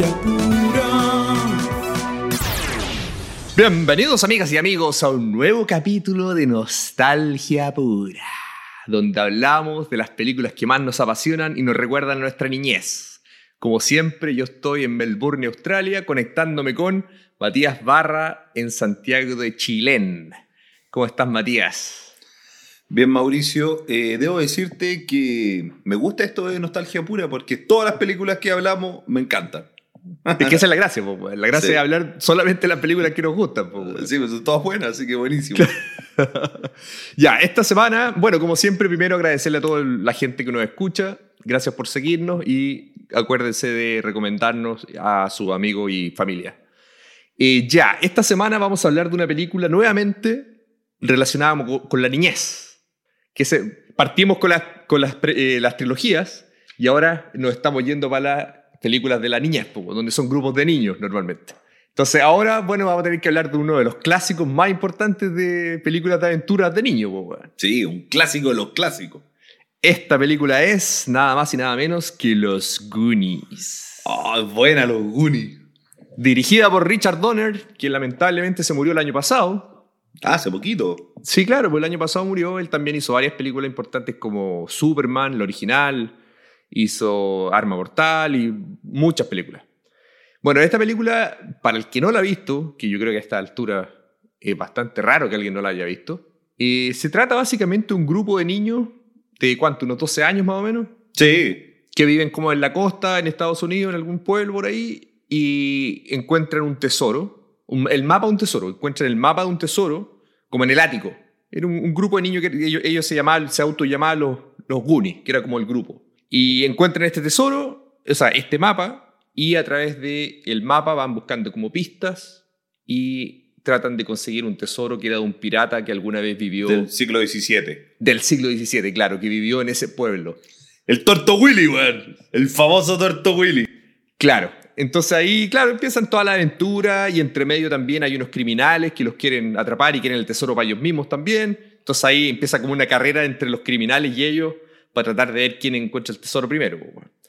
Pura. Bienvenidos amigas y amigos a un nuevo capítulo de Nostalgia Pura, donde hablamos de las películas que más nos apasionan y nos recuerdan a nuestra niñez. Como siempre, yo estoy en Melbourne, Australia, conectándome con Matías Barra en Santiago de Chilén. ¿Cómo estás, Matías? Bien, Mauricio, eh, debo decirte que me gusta esto de nostalgia pura porque todas las películas que hablamos me encantan. Es que esa es la gracia, po, la gracia Sí. es hablar solamente de las películas que nos gustan. po. Sí, pues son todas buenas, así que buenísimo. Ya, esta semana, bueno, como siempre, primero agradecerle a toda la gente que nos escucha. Gracias por seguirnos y acuérdense de recomendarnos a su amigo y familia. Eh, ya, esta semana vamos a hablar de una película nuevamente relacionada con, con la niñez. Que se, partimos con, las, con las, eh, las trilogías y ahora nos estamos yendo para las películas de la niñez, donde son grupos de niños normalmente. Entonces ahora, bueno, vamos a tener que hablar de uno de los clásicos más importantes de películas de aventuras de niños. Sí, un clásico de los clásicos. Esta película es nada más y nada menos que Los Goonies. Ah, buena los Goonies. Dirigida por Richard Donner, quien lamentablemente se murió el año pasado. Ah, hace poquito. Sí, claro, pues el año pasado murió. Él también hizo varias películas importantes como Superman, la original, hizo Arma Mortal y muchas películas. Bueno, esta película, para el que no la ha visto, que yo creo que a esta altura es bastante raro que alguien no la haya visto, eh, se trata básicamente de un grupo de niños de cuánto, unos 12 años más o menos, Sí. que viven como en la costa, en Estados Unidos, en algún pueblo por ahí, y encuentran un tesoro, un- el mapa de un tesoro, encuentran el mapa de un tesoro como en el ático. Era un, un grupo de niños que ellos, ellos se llamaban, se autollamaban los, los Goonies, que era como el grupo. Y encuentran este tesoro, o sea, este mapa, y a través del el mapa van buscando como pistas y tratan de conseguir un tesoro que era de un pirata que alguna vez vivió Del siglo XVII. del siglo XVII, claro, que vivió en ese pueblo. El Torto Willy, weón. El famoso Torto Willy. Claro. Entonces ahí, claro, empiezan toda la aventura y entre medio también hay unos criminales que los quieren atrapar y quieren el tesoro para ellos mismos también. Entonces ahí empieza como una carrera entre los criminales y ellos para tratar de ver quién encuentra el tesoro primero.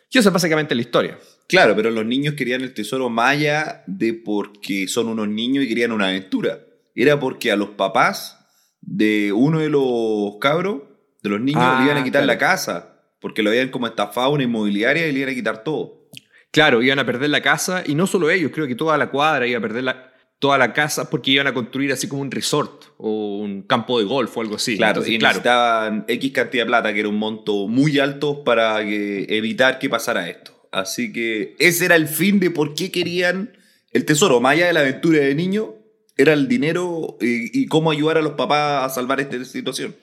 Y eso es básicamente la historia. Claro, pero los niños querían el tesoro maya de porque son unos niños y querían una aventura. Era porque a los papás de uno de los cabros, de los niños, Ah, le iban a quitar claro. la casa. Porque lo habían como estafado una inmobiliaria y le iban a quitar todo. Claro, iban a perder la casa y no solo ellos, creo que toda la cuadra iba a perder la, toda la casa porque iban a construir así como un resort o un campo de golf o algo así. Claro, Entonces, y necesitaban X cantidad de plata, que era un monto muy alto para que- evitar que pasara esto. Así que ese era el fin de por qué querían el tesoro. Más allá de la aventura de niño, era el dinero eh, y, cómo ayudar a los papás a salvar esta situación.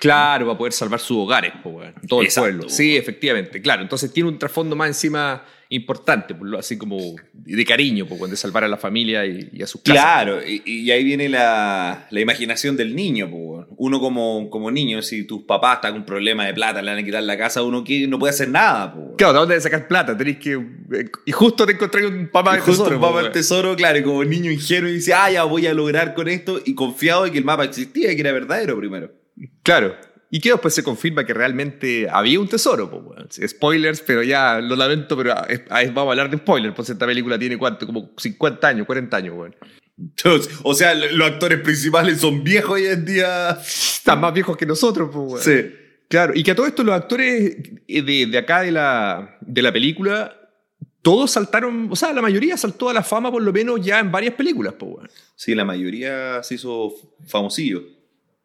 Claro, para poder salvar sus hogares, todo el pueblo. Sí, efectivamente, claro. Entonces tiene un trasfondo más encima importante, así como de cariño, weón, de salvar a la familia y, y a sus casas. Claro, y, y ahí viene la, la imaginación del niño. Uno como, como niño, si tus papás están con un problema de plata, le van a quitar la casa, uno que no puede hacer nada. Claro, ¿de dónde sacar plata? Tenéis que. eh, Y justo te encontré un papá Y de justo tesoro. un po, mapa del tesoro, claro, y como niño ingenuo y dice, ah, ya voy a lograr con esto, y confiado de que el mapa existía y que era verdadero primero. Claro. Y que después se confirma que realmente había un tesoro, weón. Sí, Spoilers, pero ya lo lamento, pero es- ah, vamos a hablar de spoilers, pues esta película tiene cuánto, como 50 años, 40 años, weón. Entonces, o sea, los actores principales son viejos hoy en día. Están más viejos que nosotros, pues, weón. Sí. Claro, y que a todo esto los actores de, de acá de la, de la película, todos saltaron, o sea, la mayoría saltó a la fama por lo menos ya en varias películas, pues, weón. Sí, la mayoría se hizo famosillo.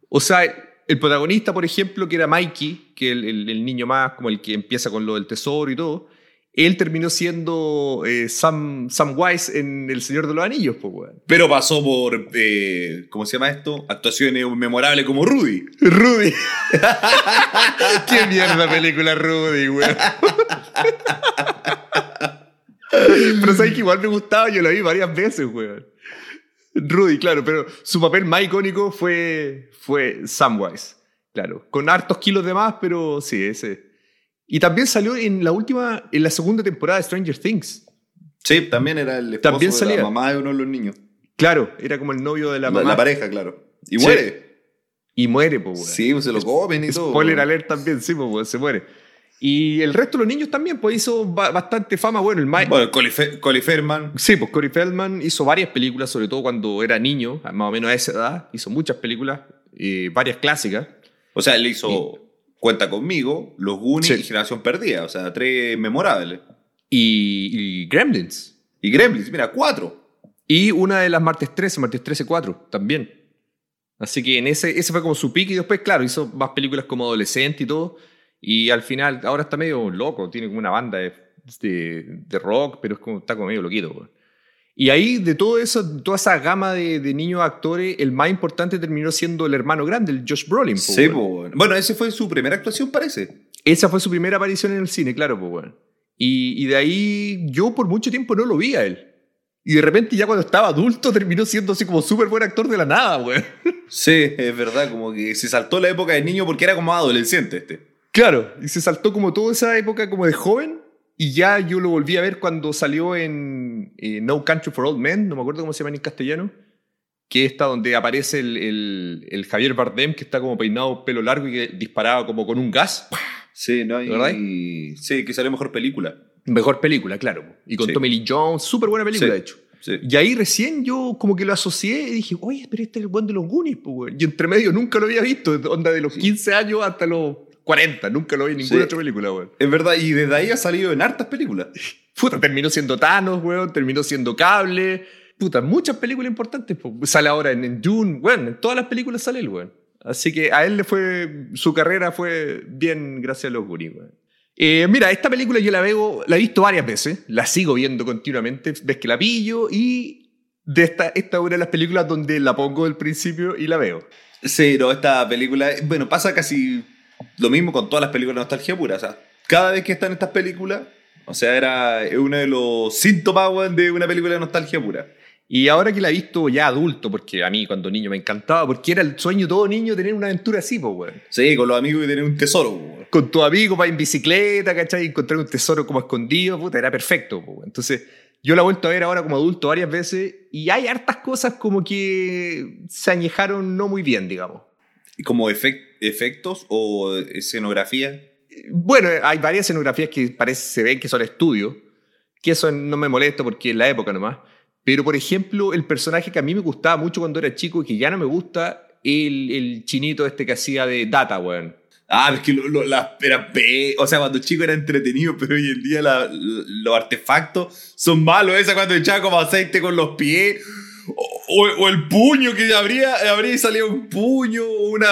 O sea, el protagonista, por ejemplo, que era Mikey, que el, el- el niño más como el que empieza con lo del tesoro y todo, él terminó siendo eh, Sam, Sam Wise en El Señor de los Anillos, pues, weón. Pero pasó por, eh, ¿cómo se llama esto? Actuaciones memorables como Rudy. Rudy. Qué mierda película Rudy, weón. pero sabes que igual me gustaba, yo la vi varias veces, weón. Rudy, claro, pero su papel más icónico fue, fue Samwise, claro. Con hartos kilos de más, pero sí, ese. Y también salió en la última, en la segunda temporada de Stranger Things. Sí, también era el esposo También de salía. la mamá de uno de los niños. Claro, era como el novio de la mamá. la pareja, claro. Y Sí. muere. Y muere, pues. Sí, se lo comen y todo. Spoiler alert también, sí, pues, se muere. Y el resto de los niños también, pues hizo ba- bastante fama. Bueno, el Mike. Bueno, Colin, Fe- Colin Fairman. Sí, pues Corey Feldman hizo varias películas, sobre todo cuando era niño, más o menos a esa edad. Hizo muchas películas, eh, varias clásicas. O sea, él hizo Cuenta conmigo, Los Goonies Sí. y Generación Perdida. O sea, tres memorables. Y, y Gremlins. Y Gremlins, mira, cuatro. Y una de las martes 13, martes 13 4 también. Así que en ese, ese fue como su pique y después, claro, hizo más películas como adolescente y todo. Y al final, ahora está medio loco, tiene como una banda de, de, de rock, pero es como, está como medio loquito. Y ahí, de todo eso, toda esa gama de, de niños actores, el más importante terminó siendo el hermano grande, el Josh Brolin. po, Sí, po, bueno. Esa fue su primera actuación, parece. Esa fue su primera aparición en el cine, claro. Y, y de ahí yo por mucho tiempo no lo vi a él. Y de repente ya cuando estaba adulto terminó siendo así como súper buen actor de la nada, weón. Sí, es verdad, como que se saltó la época de niño porque era como adolescente este. Claro, y se saltó como toda esa época como de joven. Y ya yo lo volví a ver cuando salió en eh, No Country for Old Men, no me acuerdo cómo se llama en castellano, que está donde aparece el, el- el Javier Bardem, que está como peinado, pelo largo y que disparaba como con un gas. Sí, ¿no? Y, ¿Verdad? sí, que salió mejor película. Mejor película, claro. Y con Sí. Tommy Lee Jones, súper buena película, Sí. de hecho. Sí. Y ahí recién yo como que lo asocié y dije, oye, pero este es el buen de los Goonies, pues. Y entre medio nunca lo había visto, onda de los 15 años hasta los 40, nunca lo vi en ninguna Sí. otra película, weón. Es verdad, y desde ahí ha salido en hartas películas. Puta, terminó siendo Thanos, weón, terminó siendo Cable. Puta, muchas películas importantes. po. Sale ahora en, en Dune, weón, en todas las películas sale el weón. Así que a él le fue, su carrera fue bien gracias a los Goonies, weón. Eh, mira, esta película yo la veo, la he visto varias veces, la sigo viendo continuamente, ves que la pillo y de esta, esta es una de las películas donde la pongo del principio y la veo. Sí, no, esta película, bueno, pasa casi lo mismo con todas las películas de nostalgia pura. O sea, cada vez que están estas películas, o sea, era uno de los síntomas de una película de nostalgia pura. Y ahora que la he visto ya adulto, porque a mí cuando niño me encantaba, porque era el sueño de todo niño tener una aventura así, pues, weón. Sí, con los amigos y tener un tesoro. weón. con tu amigo va en bicicleta, ¿cachai? Encontrar un tesoro como escondido, puta, era perfecto. po, weón. Entonces, yo la he vuelto a ver ahora como adulto varias veces y hay hartas cosas como que se añejaron no muy bien, digamos. Y como efec- efectos o escenografía. Bueno, hay varias escenografías que parece, se ven que son estudios, que eso no me molesta porque es la época nomás. Pero, por ejemplo, el personaje que a mí me gustaba mucho cuando era chico y que ya no me gusta, el, el chinito este que hacía de Data, weón. Ah, es que lo, lo- la- era pe- O sea, cuando chico era entretenido, pero hoy en día la- los artefactos son malos. Esa cuando echaba como aceite con los pies. O, el puño que abría, abría y salía un puño. Una,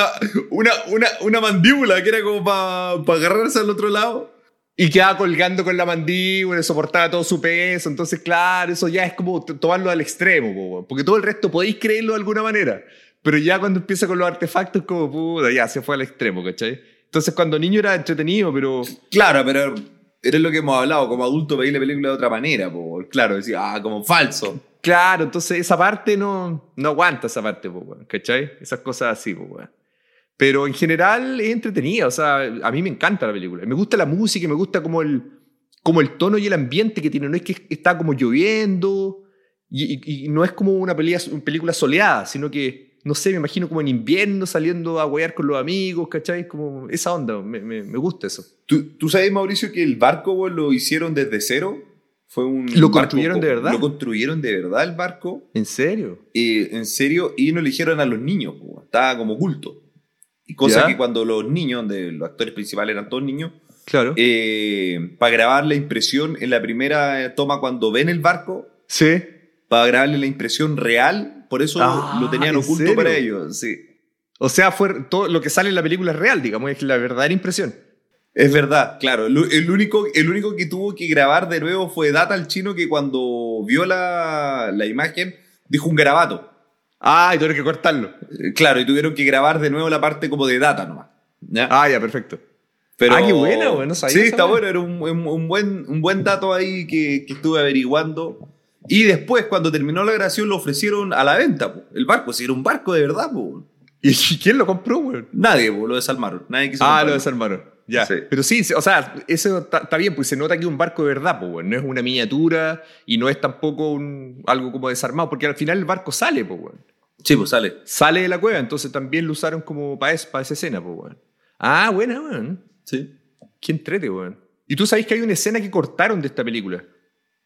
una, una, una mandíbula que era como para agarrarse al otro lado. Y quedaba colgando con la mandíbula, soportaba todo su peso. Entonces, claro, eso ya es como tomarlo al extremo, porque todo el resto podéis creerlo de alguna manera. Pero ya cuando empieza con los artefactos, como puta, ya se fue al extremo, ¿cachai? Entonces, cuando niño era entretenido, pero Claro, pero era lo que hemos hablado. Como adulto veía la película de otra manera. po. Claro, decía, ah, como falso. Claro, entonces esa parte no, no aguanta esa parte, ¿cachai? Esas cosas así, weón. Pero en general es entretenida, o sea, a mí me encanta la película. Me gusta la música, me gusta como el, como el tono y el ambiente que tiene. No es que está como lloviendo y, no es como una película soleada, sino que, no sé, me imagino como en invierno saliendo a huear con los amigos, ¿cachai? Como esa onda, me, me- me gusta eso. ¿Tú, tú sabes, Mauricio, que el barco lo hicieron desde cero? Fue un ¿Lo barco construyeron de verdad? Lo construyeron de verdad el barco. ¿En serio? eh, en serio y no eligieron a los niños, po, estaba como oculto. Y cosa ¿Ya? que cuando los niños, donde los actores principales eran todos niños, Claro. eh, para grabar la impresión en la primera toma cuando ven el barco, sí. para grabarle la impresión real, por eso Ah, lo tenían ¿en oculto serio? para ellos. Sí. O sea, fue todo lo que sale en la película es real, digamos, es la verdadera impresión. Es verdad, claro. El, el único, el único que tuvo que grabar de nuevo fue Data, el chino, que cuando vio la, la imagen dijo un garabato. Ah, y tuvieron que cortarlo. Eh, Claro, y tuvieron que grabar de nuevo la parte como de Data nomás. ¿ya? Ah, ya, perfecto. Pero, Ah, qué buena, güey, no sabía Sí, está bueno, era un, un- un buen, un buen dato ahí que, que estuve averiguando. Y después, cuando terminó la grabación, lo ofrecieron a la venta, po. el barco, si era un barco de verdad, po. ¿Y quién lo compró, güey? Nadie, po, lo. Nadie quiso Ah, comprarlo. lo desarmaron. Ya. Sí. Pero sí, o sea, eso está bien, pues se nota que es un barco de verdad, pues. No es una miniatura y no es tampoco un, algo como desarmado, porque al final el barco sale, pues. Sí, pues sale. Sale de la cueva, entonces también lo usaron como para esa escena, pues, güey. Ah, buena, güey. Sí. Qué entrete, weón. Y tú sabes que hay una escena que cortaron de esta película,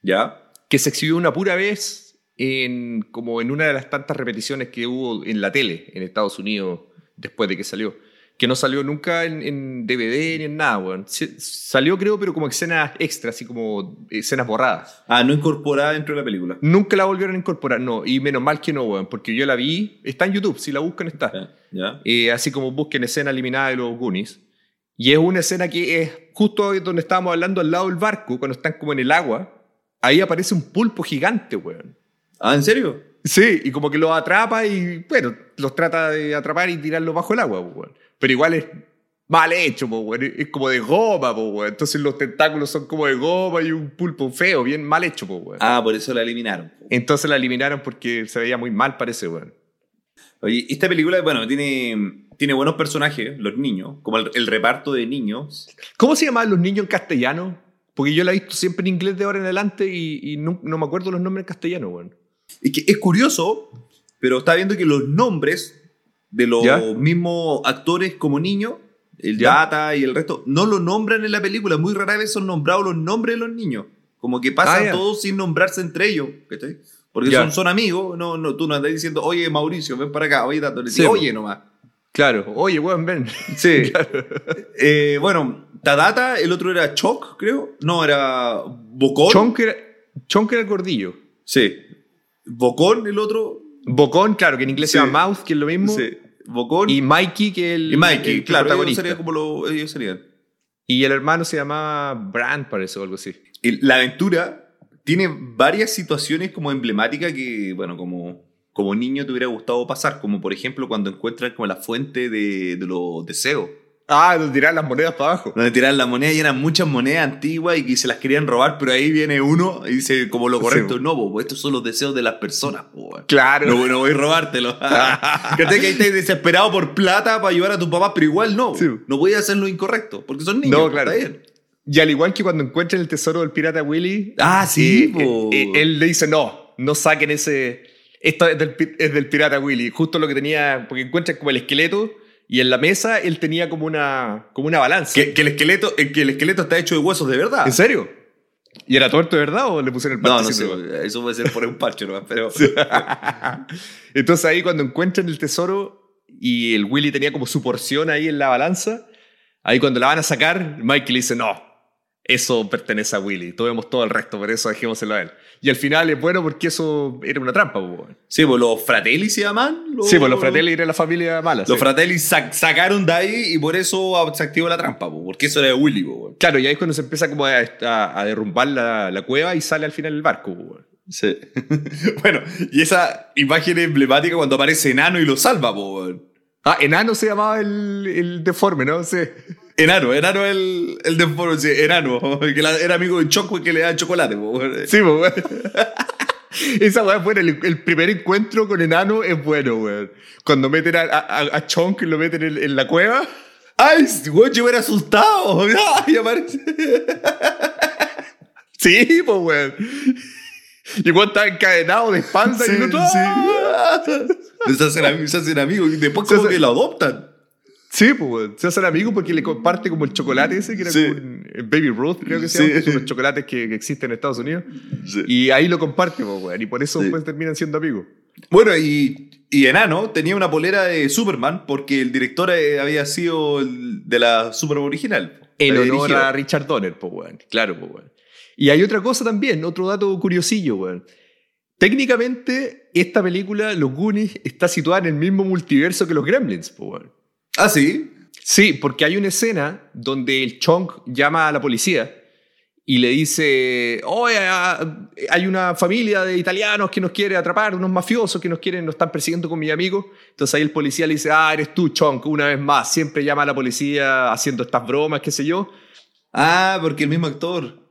¿Ya? que se exhibió una pura vez en, como en una de las tantas repeticiones que hubo en la tele en Estados Unidos después de que salió. Que no salió nunca en, en DVD ni en nada, weón. Salió, creo, pero como escenas extras, así como escenas borradas. Ah, no incorporada dentro de la película. Nunca la volvieron a incorporar, no. Y menos mal que no, weón, porque yo la vi. Está en YouTube, si la buscan está. ¿Ya? Eh, así como busquen escena eliminada de los Goonies. Y es una escena que es justo donde estábamos hablando al lado del barco, cuando están como en el agua. Ahí aparece un pulpo gigante, weón. Ah, ¿en serio? Sí, y como que los atrapa y, bueno, los trata de atrapar y tirarlos bajo el agua, weón. Pero igual es mal hecho, po, weón. Es como de goma, po, weón. Entonces los tentáculos son como de goma y un pulpo feo, bien mal hecho, po, weón. Ah, por eso la eliminaron. Entonces la eliminaron porque se veía muy mal, parece, weón. Oye, esta película, bueno, tiene, tiene buenos personajes, los niños, como el, el reparto de niños. ¿Cómo se llamaban los niños en castellano? Porque yo la he visto siempre en inglés de ahora en adelante y, y no, no me acuerdo los nombres en castellano, weón. Es que es curioso, pero está viendo que los nombres de los ¿Ya? mismos actores como niños, el ¿Ya? Data y el resto, no lo nombran en la película. Muy rara vez son nombrados los nombres de los niños. Como que pasan Ah, todos sin nombrarse entre ellos. ¿cachai? Porque son, son amigos. No, no, tú no andas diciendo, oye, Mauricio, ven para acá. Oye, Tato, le Sí, oye nomás. Claro, oye, weón, ven. Sí. Eh, bueno, Tadata, el otro era Choc, creo. No, era Bocón. Chonk era, Chonk era el gordillo. Sí. Bocón, el otro. Bocón, claro, que en inglés Sí. se llama Mouth, que es lo mismo. Sí. Bocón. Y Mikey, que es el, Y Mikey, el claro, ellos protagonista. serían como lo- ellos serían. Y el hermano se llamaba Brand, parece, o algo así. Y la aventura tiene varias situaciones como emblemáticas que, bueno, como, como niño te hubiera gustado pasar, como por ejemplo cuando encuentran como la fuente de, de los deseos, Ah, nos tirar las monedas para abajo. donde tiraban las monedas y eran muchas monedas antiguas y que se las querían robar, pero ahí viene uno y dice como lo correcto, Sí. no, bo, estos son los deseos de las personas, bo. Claro. No, no voy a robártelo. Fíjate que ahí estás desesperado por plata para ayudar a tu papá, pero igual no. Sí. No voy a hacer lo incorrecto, porque son niños. No, claro. está bien. Y al igual que cuando encuentran el tesoro del pirata Willy, Ah, sí, eh, eh, eh, él le dice, no, no saquen ese... Esto es del, es del pirata Willy. Justo lo que tenía, porque encuentran como el esqueleto y en la mesa él tenía como una, como una balanza. Que, que el esqueleto, eh, que el esqueleto está hecho de huesos de verdad. ¿En serio? ¿Y era tuerto de verdad o le pusieron el No, no sé, eso puede ser por un parche nomás, pero... Entonces ahí cuando encuentran el tesoro y el Willy tenía como su porción ahí en la balanza, ahí cuando la van a sacar, Mike le dice, no, eso pertenece a Willy, tomemos todo el resto, por eso dejémoselo a él. Y al final es bueno porque eso era una trampa. Sí, pues los Fratelli se llaman. Los, Sí, pues los Fratelli eran la familia mala. Los sí. Fratelli sac- sacaron de ahí y por eso se activó la trampa, po, porque eso era de Willy. Claro, y ahí es cuando se empieza como a, a- a derrumbar la, la cueva y sale al final el barco. Sí. bueno, y esa imagen emblemática cuando aparece Enano y lo salva. Ah, Enano se llamaba el, el deforme, ¿no? Sí. Enano, Enano el, el de foro, sí, Enano, que la- era amigo de Choco y que le da chocolate, po. Sí, pues. Esa weá es buena. El, el primer encuentro con enano es bueno, weón. Cuando meten a, a, a Chonk y lo meten en, en la cueva. ¡Ay, weón, yo me hubiera asustado! ¡Ay, aparece! Sí, pues, weón. Y cuando está encadenado de espalda y el otro. ¡ah! Se hacen, am- se hacen amigos y después Se como hace- que lo adoptan. Sí, pues. Se hacen amigos porque le comparte como el chocolate ese, que era Sí. como un- el Baby Ruth, creo que se Sí. llama. que Son los chocolates que, que existen en Estados Unidos. Sí. Y ahí lo comparte, pues, weón. Y por eso terminan siendo amigos. Bueno, y, y Enano tenía una polera de Superman porque el director eh, había sido el de la Superman original. En honor a Richard Donner, pues, weón. Claro, pues, weón. Y hay otra cosa también, otro dato curiosillo, weón. Técnicamente, esta película, Los Goonies, está situada en el mismo multiverso que los Gremlins, pues, weón. Ah, sí. Sí, porque hay una escena donde el Chonk llama a la policía y le dice, oye, ah, hay una familia de italianos que nos quiere atrapar, unos mafiosos que nos quieren, nos están persiguiendo con mi amigo. Entonces ahí el policía le dice, ah, eres tú, Chonk, una vez más, siempre llama a la policía haciendo estas bromas, qué sé yo. Ah, porque el mismo actor.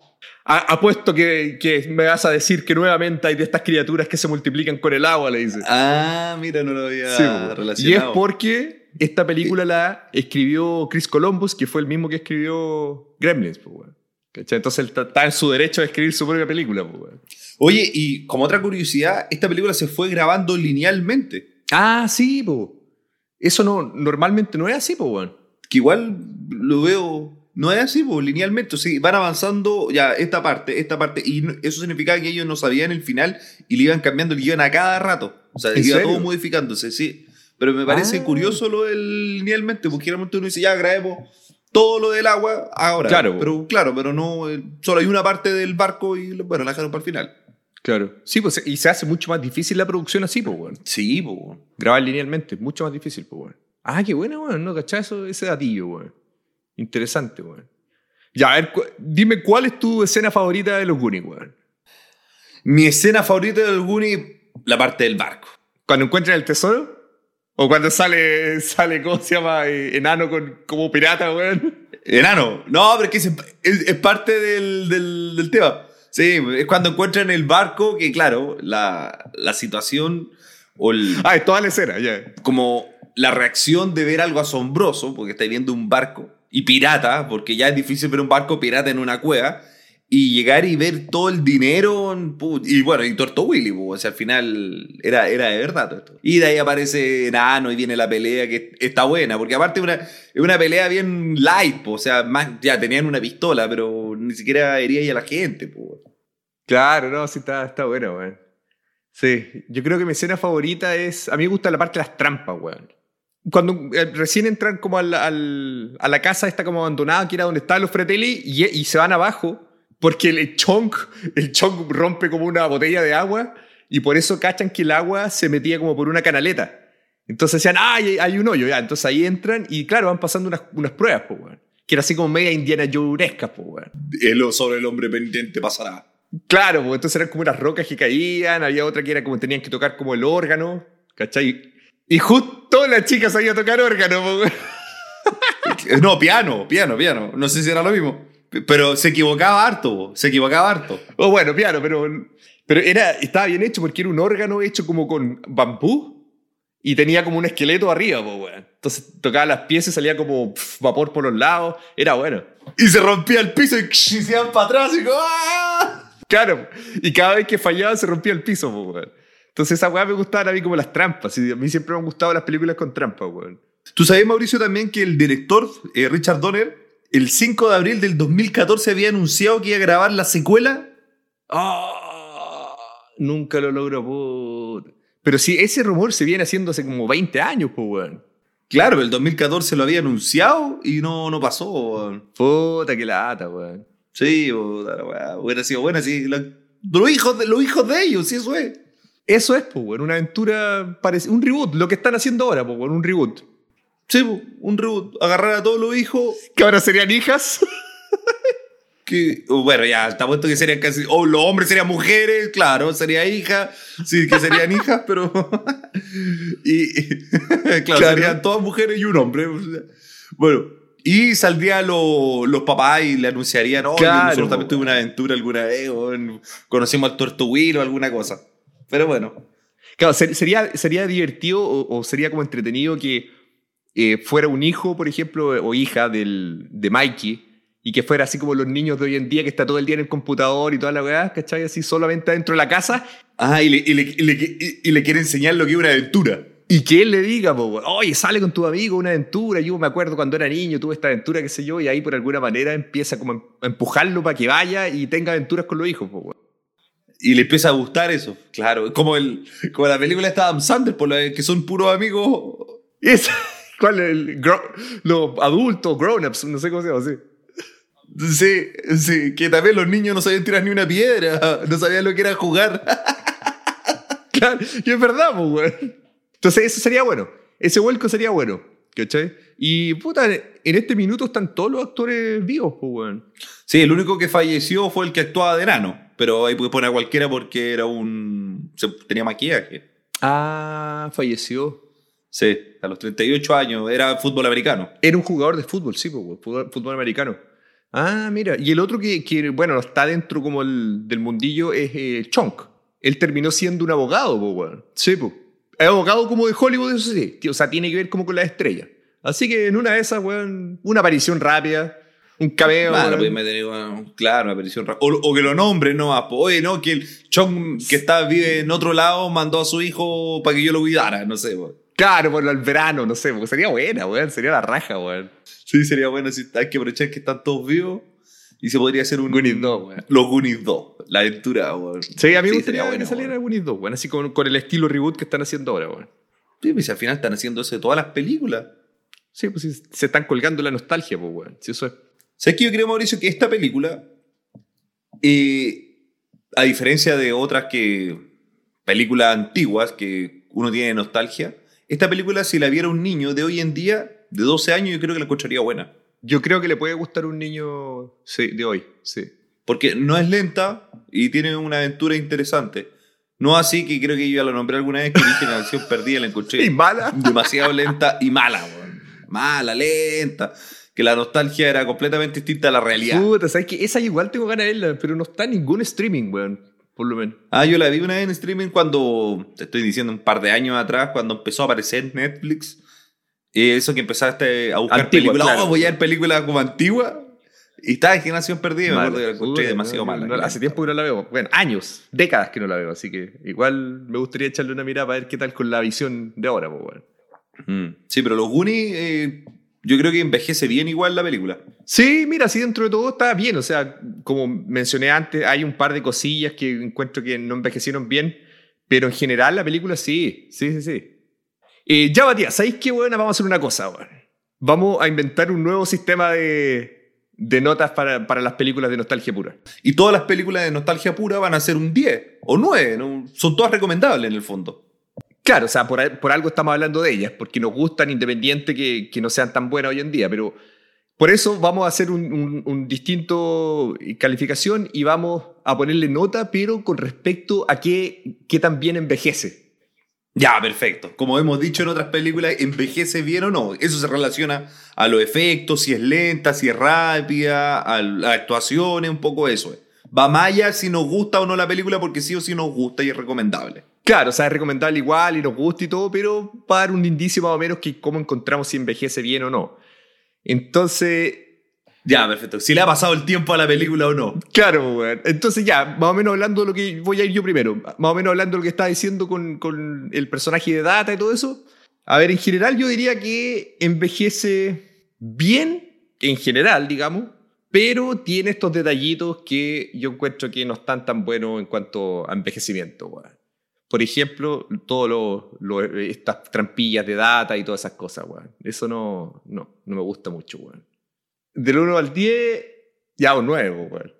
A- apuesto que, que me vas a decir que nuevamente hay de estas criaturas que se multiplican con el agua, le dice. Ah, mira, no lo había Sí, po. y es relacionado. porque esta película la escribió Chris Columbus, que fue el mismo que escribió Gremlins. weón. ¿Cachai? Entonces él está- en su derecho de escribir su propia película. weón. Oye, y como otra curiosidad, esta película se fue grabando linealmente. Ah, sí, po. Eso no, normalmente no es así, po, weón. Que igual lo veo no es así, pues, linealmente. Sí, van avanzando ya esta parte, esta parte. Y eso significaba que ellos no sabían el final y le iban cambiando el guion a cada rato. O sea, ¿En iba serio? todo modificándose, sí. Pero me parece Ah. curioso lo del linealmente, porque generalmente uno dice, ya grabemos todo lo del agua ahora. Claro. Pero claro, pero no, eh, solo hay una parte del barco y bueno, la dejaron para el final. Claro. Sí, pues, y se hace mucho más difícil la producción así, pues, weón. Sí, pues. Grabar linealmente, mucho más difícil, pues, weón. Ah, qué bueno, weón. No, ¿cachai? Eso, ese datillo, weón. Interesante, weón. Ya, a ver, cu- dime cuál es tu escena favorita de los Goonies, weón. Mi escena favorita del Goonie, la parte del barco. ¿Cuando encuentran el tesoro? ¿O cuando sale, sale ¿cómo se llama? Eh, enano con, como pirata, weón. Enano. No, pero es que es, es- es parte del, del, del tema. Sí, es cuando encuentran el barco que, claro, la, la situación o el, Ah, es toda la escena, ya. como la reacción de ver algo asombroso, porque estáis viendo un barco y pirata, porque ya es difícil ver un barco pirata en una cueva, y llegar y ver todo el dinero, y bueno, y Torto Willy, o sea, al final era, era de verdad todo esto. Y de ahí aparece Nano y viene la pelea que está buena, porque aparte es una, pelea bien light, o sea, más, ya tenían una pistola, pero ni siquiera hería ahí a la gente. Claro, no, sí, está, está bueno, weón. Sí, yo creo que mi escena favorita es. A mí me gusta la parte de las trampas, weón. Cuando eh, recién entran como al, a la casa, está como abandonada, que era donde estaban los Fratelli, y, y se van abajo, porque el chonk, el chonk rompe como una botella de agua, y por eso cachan que el agua se metía como por una canaleta. Entonces decían, ah, hay, hay un hoyo, ya. Entonces ahí entran, y claro, van pasando unas, unas pruebas, pues, weón. Que era así como media indiana Jonesca, pues, weón. El, sobre el hombre pendiente pasará. Claro, pues entonces eran como unas rocas que caían, había otra que era como tenían que tocar como el órgano, ¿cachai? Y justo la chica sabía tocar órgano, pues, weón. No, piano, piano, piano. No sé si era lo mismo. Pero se equivocaba harto, po. se equivocaba harto. O bueno, piano, pero, pero era, estaba bien hecho porque era un órgano hecho como con bambú y tenía como un esqueleto arriba, weón. Entonces tocaba las piezas y salía como vapor por los lados, era bueno. Y se rompía el piso y se iban para atrás y como, ¡ah! Claro, y cada vez que fallaba se rompía el piso, weón. Entonces esa weá me gustaban a mí como las trampas, y a mí siempre me han gustado las películas con trampas, weón. ¿Tú sabes, Mauricio, también que el director, eh, Richard Donner, el 5 de abril del 2014 había anunciado que iba a grabar la secuela? Ah, nunca lo logró, puta. Pero sí, ese rumor se viene haciendo hace como 20 años, pues, weón. Claro, el 2014 lo había anunciado y no, no pasó. weón. Puta, qué lata, weón. Sí, puta weá, hubiera sido buena. Sí, los, hijos de, los hijos de ellos, sí, eso es. Eso es, pues, weón, una aventura, parec- un reboot, lo que están haciendo ahora, pues, weón, un reboot. Sí, un reboot. Agarrar a todos los hijos Que ahora serían hijas. que, oh, bueno, ya está puesto que serían casi, o los hombres serían mujeres, claro, sería hija, sí, que serían hijas, pero, y, claro, Claro. serían todas mujeres y un hombre. Bueno, y saldrían lo- los papás y le anunciarían, oh, Claro, nosotros también tuvimos una aventura alguna vez, o conocimos al Tortuguilo o alguna cosa. Pero bueno, Claro, ser- sería, sería divertido o, o sería como entretenido que eh, fuera un hijo, por ejemplo, o hija del, de Mikey, y que fuera así como los niños de hoy en día, que está todo el día en el computador y toda la weá, ¿cachai? Así solamente dentro de la casa, ah, y le, y le- y le- y- le quiere enseñar lo que es una aventura. y que él le diga, po, oye, sale con tu amigo una aventura, yo me acuerdo cuando era niño, tuve esta aventura, qué sé yo, y ahí por alguna manera empieza como a empujarlo para que vaya y tenga aventuras con los hijos, po. Y le empieza a gustar eso, claro. Como, el, como la película de Adam Sandler, por la que son puros amigos. Esa- ¿Cuál es el los adultos, grown-ups, no sé cómo se llama, sí. Sí, sí, que también los niños no sabían tirar ni una piedra, no sabían lo que era jugar. Claro, y es verdad, pues, weón. Entonces, eso sería bueno. Ese vuelco sería bueno, ¿cachai? Y, puta, en este minuto están todos los actores vivos, pues, weón. Sí, el único que falleció fue el que actuaba de enano, pero ahí puedes poner a cualquiera porque era un... tenía maquillaje. Ah, falleció. Sí, a los 38 años, era fútbol americano. Era un jugador de fútbol, sí, pues, fútbol, fútbol americano. Ah, mira. Y el otro que, que, bueno, está dentro como el, del mundillo es eh, Chonk. Él terminó siendo un abogado, pues, weón. Sí, pues. Es abogado como de Hollywood, eso sí. O sea, tiene que ver como con las estrellas. Así que en una de esas, weón, una aparición rápida, un cameo. Claro, pues bueno, claro, una aparición o, o que lo nombren, no, ah, pues, oye, no, que el Chong que está, vive en otro lado mandó a su hijo para que yo lo cuidara, no sé. pues. Claro, por el verano, no sé, porque sería buena, weón. Sería la raja, weón. Sí, sería bueno si hay que aprovechar que están todos vivos. Y se podría hacer un. Goonies 2, weón. Los Goonies 2. La aventura, weón. Sí, a mí me Sí, gustaría sería que bueno, saliera. Goonies 2, weón. Así con, con el estilo reboot que están haciendo ahora, weón. Sí, pues al final están haciendo eso de todas las películas. Sí, pues sí, se están colgando la nostalgia, pues, weón. Si eso es. ¿Sabes qué yo creo, Mauricio? Que esta película, eh, a diferencia de otras que películas antiguas que uno tiene nostalgia, esta película, si la viera un niño de hoy en día, de 12 años, yo creo que la encontraría buena. Yo creo que le puede gustar a un niño sí, de hoy, sí. Porque no es lenta y tiene una aventura interesante. No así que creo que yo ya lo nombré alguna vez que dije Generación Perdida, la encontré Y mala. demasiado lenta y mala, weón. Mala, lenta. Que la nostalgia era completamente distinta a la realidad. Puta, ¿sabes qué? Esa igual tengo ganas de verla, pero no está en ningún streaming, weón. Por lo menos. Ah, yo la vi una vez en streaming cuando, te estoy diciendo un par de años atrás, cuando empezó a aparecer Netflix. Eh, eso que empezaste a buscar Antigua, películas. claro. Oh, voy a ver películas como antigua. Y estaba en Generación Perdida. Me acuerdo que la encontré demasiado no, mala. no, hace tiempo que no la veo. Bueno, años, décadas que no la veo. Así que igual me gustaría echarle una mirada para ver qué tal con la visión de ahora, pues, weón. Mm. Sí, pero los Goonies, eh, yo creo que envejece bien igual la película. Sí, mira, sí, dentro de todo está bien. O sea, como mencioné antes, hay un par de cosillas que encuentro que no envejecieron bien, pero en general la película sí, sí, sí, sí. Eh, ya, Matías, ¿sabéis qué, weón? Vamos a hacer una cosa. Vamos a inventar un nuevo sistema de, de notas para, para las películas de nostalgia pura. Y todas las películas de nostalgia pura van a ser un 10 o 9. ¿no? Son todas recomendables en el fondo. Claro, o sea, por, algo estamos hablando de ellas, porque nos gustan independiente que, que no sean tan buenas hoy en día, pero por eso vamos a hacer un, distinto calificación y vamos a ponerle nota, pero con respecto a qué, qué tan bien envejece. Ya, perfecto. Como hemos dicho en otras películas, envejece bien o no. Eso se relaciona a los efectos, si es lenta, si es rápida, a las actuaciones, un poco eso. Va más allá si nos gusta o no la película, porque sí o sí nos gusta y es recomendable. Claro, o sea, es recomendable igual y nos gusta y todo, pero para dar un indicio más o menos que cómo encontramos si envejece bien o no. Entonces, Ya, perfecto. Si le ha pasado el tiempo a la película o no. Claro, weón. Entonces ya, más o menos hablando de lo que voy a ir yo primero, más o menos hablando de lo que estaba diciendo con, con el personaje de Data y todo eso. A ver, en general yo diría que envejece bien, en general, digamos, pero tiene estos detallitos que yo encuentro que no están tan buenos en cuanto a envejecimiento, weón. Por ejemplo, todas estas trampillas de data y todas esas cosas, weón. Eso no, no, no me gusta mucho, weón. Del 1 al 10, ya un 9, weón.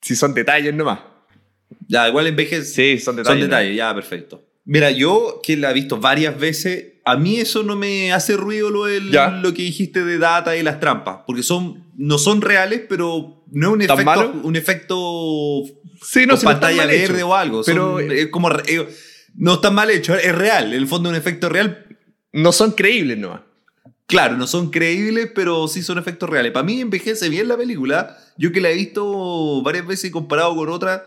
Si son detalles nomás. Ya, igual envejece. Sí, son detalles. Son detalles, ya, perfecto. Mira, yo que la he visto varias veces, a mí eso no me hace ruido lo, del- lo que dijiste de data y las trampas, porque son, no son reales, pero no es un ¿Tan efecto, malo? un efecto Sí, con si no pantalla mal verde hechos. o algo. Pero son- eh, es como, eh, no está mal hecho, es real. En el fondo es un efecto real. no son creíbles nomás. Claro, no son creíbles, pero sí son efectos reales. Para mí envejece bien la película. Yo que la he visto varias veces y comparado con otra,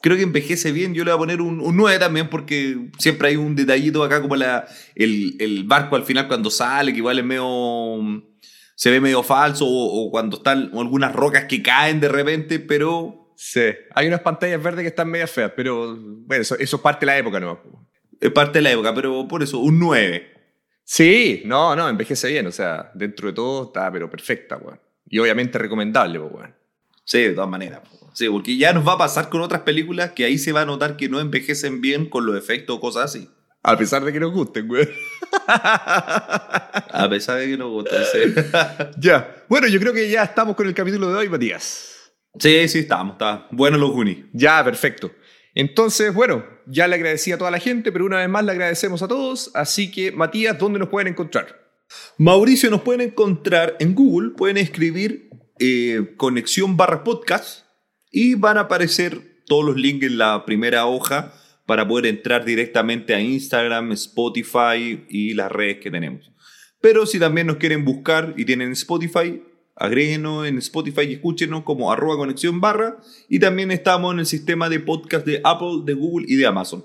creo que envejece bien. Yo le voy a poner un, un 9 también porque siempre hay un detallito acá como la, el, el barco al final cuando sale, que igual es medio... se ve medio falso o, o cuando están algunas rocas que caen de repente, pero Sí. Hay unas pantallas verdes que están medias feas, pero bueno, eso, eso es parte de la época nomás. es parte de la época. Pero por eso, un 9. Sí, no, no, envejece bien. O sea, dentro de todo está, pero perfecta, weón. Y obviamente recomendable, weón. Sí, de todas maneras. po. Sí, porque ya nos va a pasar con otras películas que ahí se va a notar que no envejecen bien con los efectos o cosas así. A pesar de que nos gusten, weón. A pesar de que nos gusta. Sí, ya. Bueno, yo creo que ya estamos con el capítulo de hoy, Matías. Sí, sí estamos. Está bueno los Goonies. Ya, perfecto. Entonces, bueno, ya le agradecí a toda la gente, pero una vez más le agradecemos a todos. Así que, Matías, ¿dónde nos pueden encontrar? Mauricio nos pueden encontrar en Google, pueden escribir eh, conexión barra podcast y van a aparecer todos los links en la primera hoja para poder entrar directamente a Instagram, Spotify y las redes que tenemos. Pero si también nos quieren buscar y tienen Spotify, agréguenos en Spotify y escúchenos como arroba conexión barra y también estamos en el sistema de podcast de Apple, de Google y de Amazon.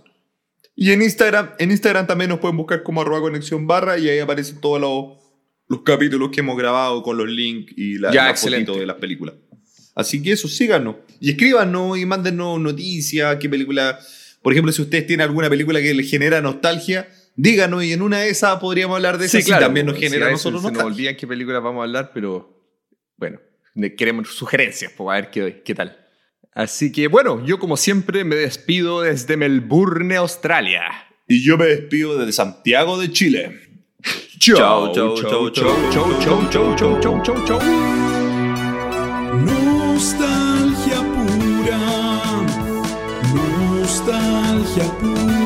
Y en Instagram, en Instagram también nos pueden buscar como arroba conexión barra y ahí aparecen todos los, los capítulos que hemos grabado con los links y la, Ya, de las películas. Así que eso, síganos. Y escríbanos y mándenos noticias, qué película... Por ejemplo, si ustedes tienen alguna película que les genera nostalgia, díganos y en una de esas podríamos hablar de. Sí, claro. también nos genera a nosotros Se nos nostalgia. olvidan qué películas vamos a hablar, pero bueno, queremos sugerencias, pues a ver qué, qué tal. Así que bueno, yo como siempre me despido desde Melbourne, Australia. Y yo me despido desde Santiago de Chile. Chau, chau, chau, chau, chau, chau, chau, chau, chau, chau, chau. Nostalgia pura, nostalgia pura.